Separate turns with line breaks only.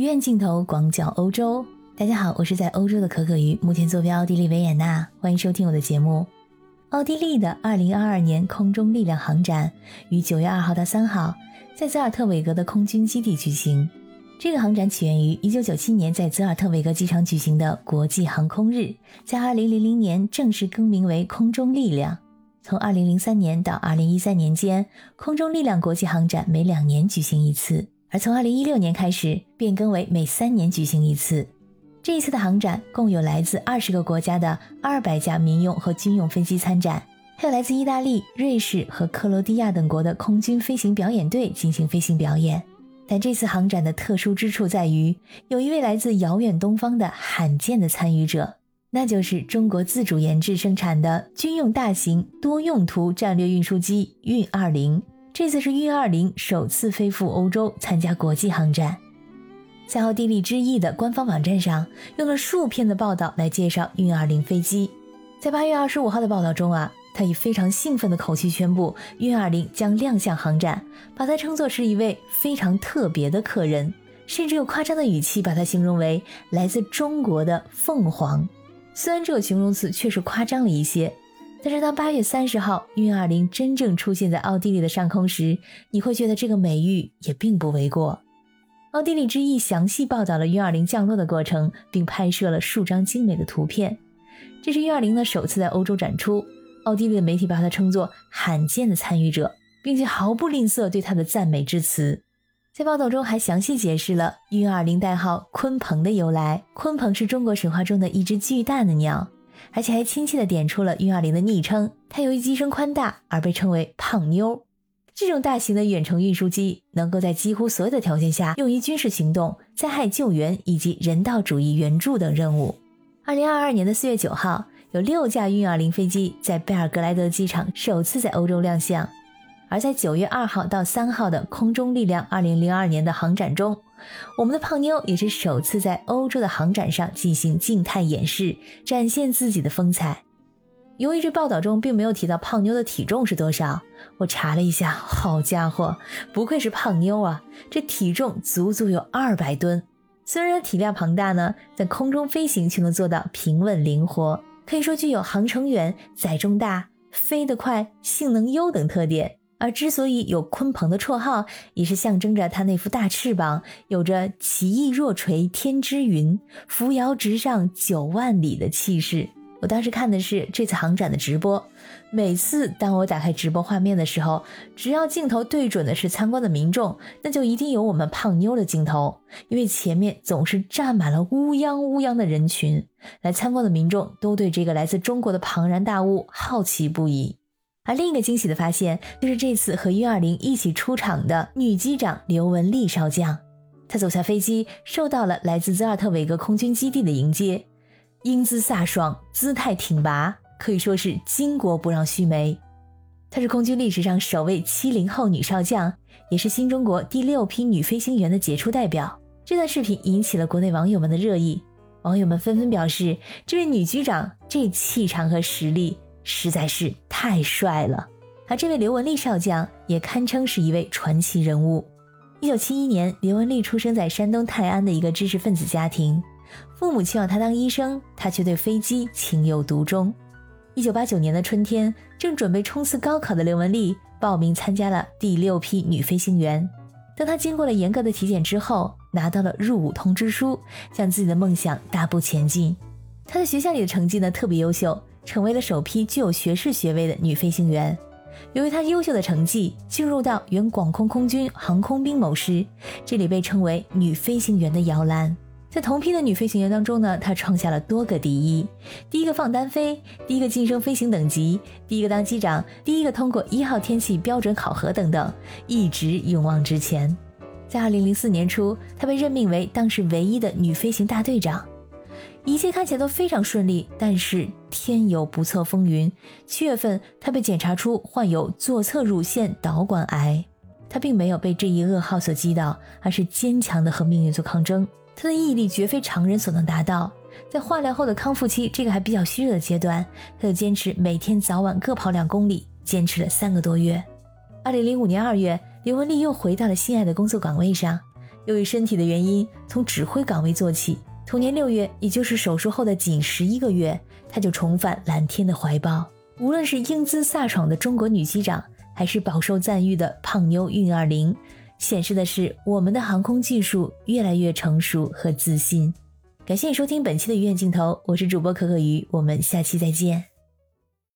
远镜头广角欧洲，大家好，我是在欧洲的可可鱼，目前坐标奥地利维也纳，欢迎收听我的节目。奥地利的2022年空中力量航展于9月2号到3号在泽尔特韦格的空军基地举行。这个航展起源于1997年在泽尔特韦格机场举行的国际航空日，在2000年正式更名为空中力量。从2003年到2013年间，空中力量国际航展每两年举行一次，而从2016年开始变更为每三年举行一次。这一次的航展共有来自二十个国家的二百架民用和军用飞机参展，还有来自意大利、瑞士和克罗地亚等国的空军飞行表演队进行飞行表演。但这次航展的特殊之处在于，有一位来自遥远东方的罕见的参与者，那就是中国自主研制生产的军用大型多用途战略运输机运二零。这次是运二零首次飞赴欧洲参加国际航展。在奥地利之翼的官方网站上，用了数篇的报道来介绍运二零飞机。在八月二十五号的报道中啊，他以非常兴奋的口气宣布，运二零将亮相航展，把它称作是一位非常特别的客人，甚至用夸张的语气把它形容为来自中国的凤凰。虽然这个形容词确实夸张了一些，但是当八月三十号运二零真正出现在奥地利的上空时，你会觉得这个美誉也并不为过。奥地利之翼详细报道了运二零降落的过程，并拍摄了数张精美的图片。这是运二零的首次在欧洲展出，奥地利的媒体把它称作罕见的参与者，并且毫不吝啬对它的赞美之词。在报道中还详细解释了运二零代号“鲲鹏”的由来，鲲鹏是中国神话中的一只巨大的鸟，而且还亲切地点出了运二零的昵称，它由于机身宽大而被称为“胖妞”。这种大型的远程运输机能够在几乎所有的条件下用于军事行动、灾害救援以及人道主义援助等任务。二零二二年的四月九号，有六架运二零飞机在贝尔格莱德机场首次在欧洲亮相。而在九月二号到三号的空中力量二零零二年的航展中，我们的胖妞也是首次在欧洲的航展上进行静态演示，展现自己的风采。由于这报道中并没有提到胖妞的体重是多少，我查了一下，好家伙，不愧是胖妞啊，这体重足足有二百吨。虽然体量庞大呢，在空中飞行却能做到平稳灵活，可以说具有航程远、载重大、飞得快、性能优等特点。而之所以有鲲鹏的绰号，也是象征着它那副大翅膀有着奇翼若垂天之云，扶摇直上九万里的气势。我当时看的是这次航展的直播，每次当我打开直播画面的时候，只要镜头对准的是参观的民众，那就一定有我们胖妞的镜头，因为前面总是站满了乌泱乌泱的人群，来参观的民众都对这个来自中国的庞然大物好奇不已。而另一个惊喜的发现，就是这次和运二零一起出场的女机长刘文丽少将，她走下飞机，受到了来自泽尔特韦格空军基地的迎接。英姿飒爽，姿态挺拔，可以说是巾帼不让须眉。她是空军历史上首位七零后女少将，也是新中国第六批女飞行员的杰出代表。这段视频引起了国内网友们的热议，网友们纷纷表示，这位女局长这气场和实力实在是太帅了。而这位刘文丽少将也堪称是一位传奇人物。一九七一年，刘文丽出生在山东泰安的一个知识分子家庭。父母期望她当医生，她却对飞机情有独钟。一九八九年的春天，正准备冲刺高考的刘文丽报名参加了第六批女飞行员。当她经过了严格的体检之后，拿到了入伍通知书，向自己的梦想大步前进。她在学校里的成绩呢特别优秀，成为了首批具有学士学位的女飞行员。由于她优秀的成绩，进入到原广空空军航空兵某师，这里被称为女飞行员的摇篮。在同批的女飞行员当中呢，她创下了多个第一：第一个放单飞，第一个晋升飞行等级，第一个当机长，第一个通过一号天气标准考核等等，一直勇往直前。在二零零四年初，她被任命为当时唯一的女飞行大队长，一切看起来都非常顺利。但是天有不测风云，七月份她被检查出患有左侧乳腺导管癌。她并没有被这一噩耗所击倒，而是坚强的和命运做抗争。他的毅力绝非常人所能达到。在化疗后的康复期，这个还比较虚弱的阶段，他就坚持每天早晚各跑两公里，坚持了三个多月。二零零五年二月，刘文丽又回到了心爱的工作岗位上，由于身体的原因，从指挥岗位做起。同年六月，也就是手术后的仅十一个月，她就重返蓝天的怀抱。无论是英姿飒爽的中国女机长，还是饱受赞誉的胖妞运二零，显示的是我们的航空技术越来越成熟和自信。感谢你收听本期的鱼眼镜头，我是主播可可鱼，我们下期再见。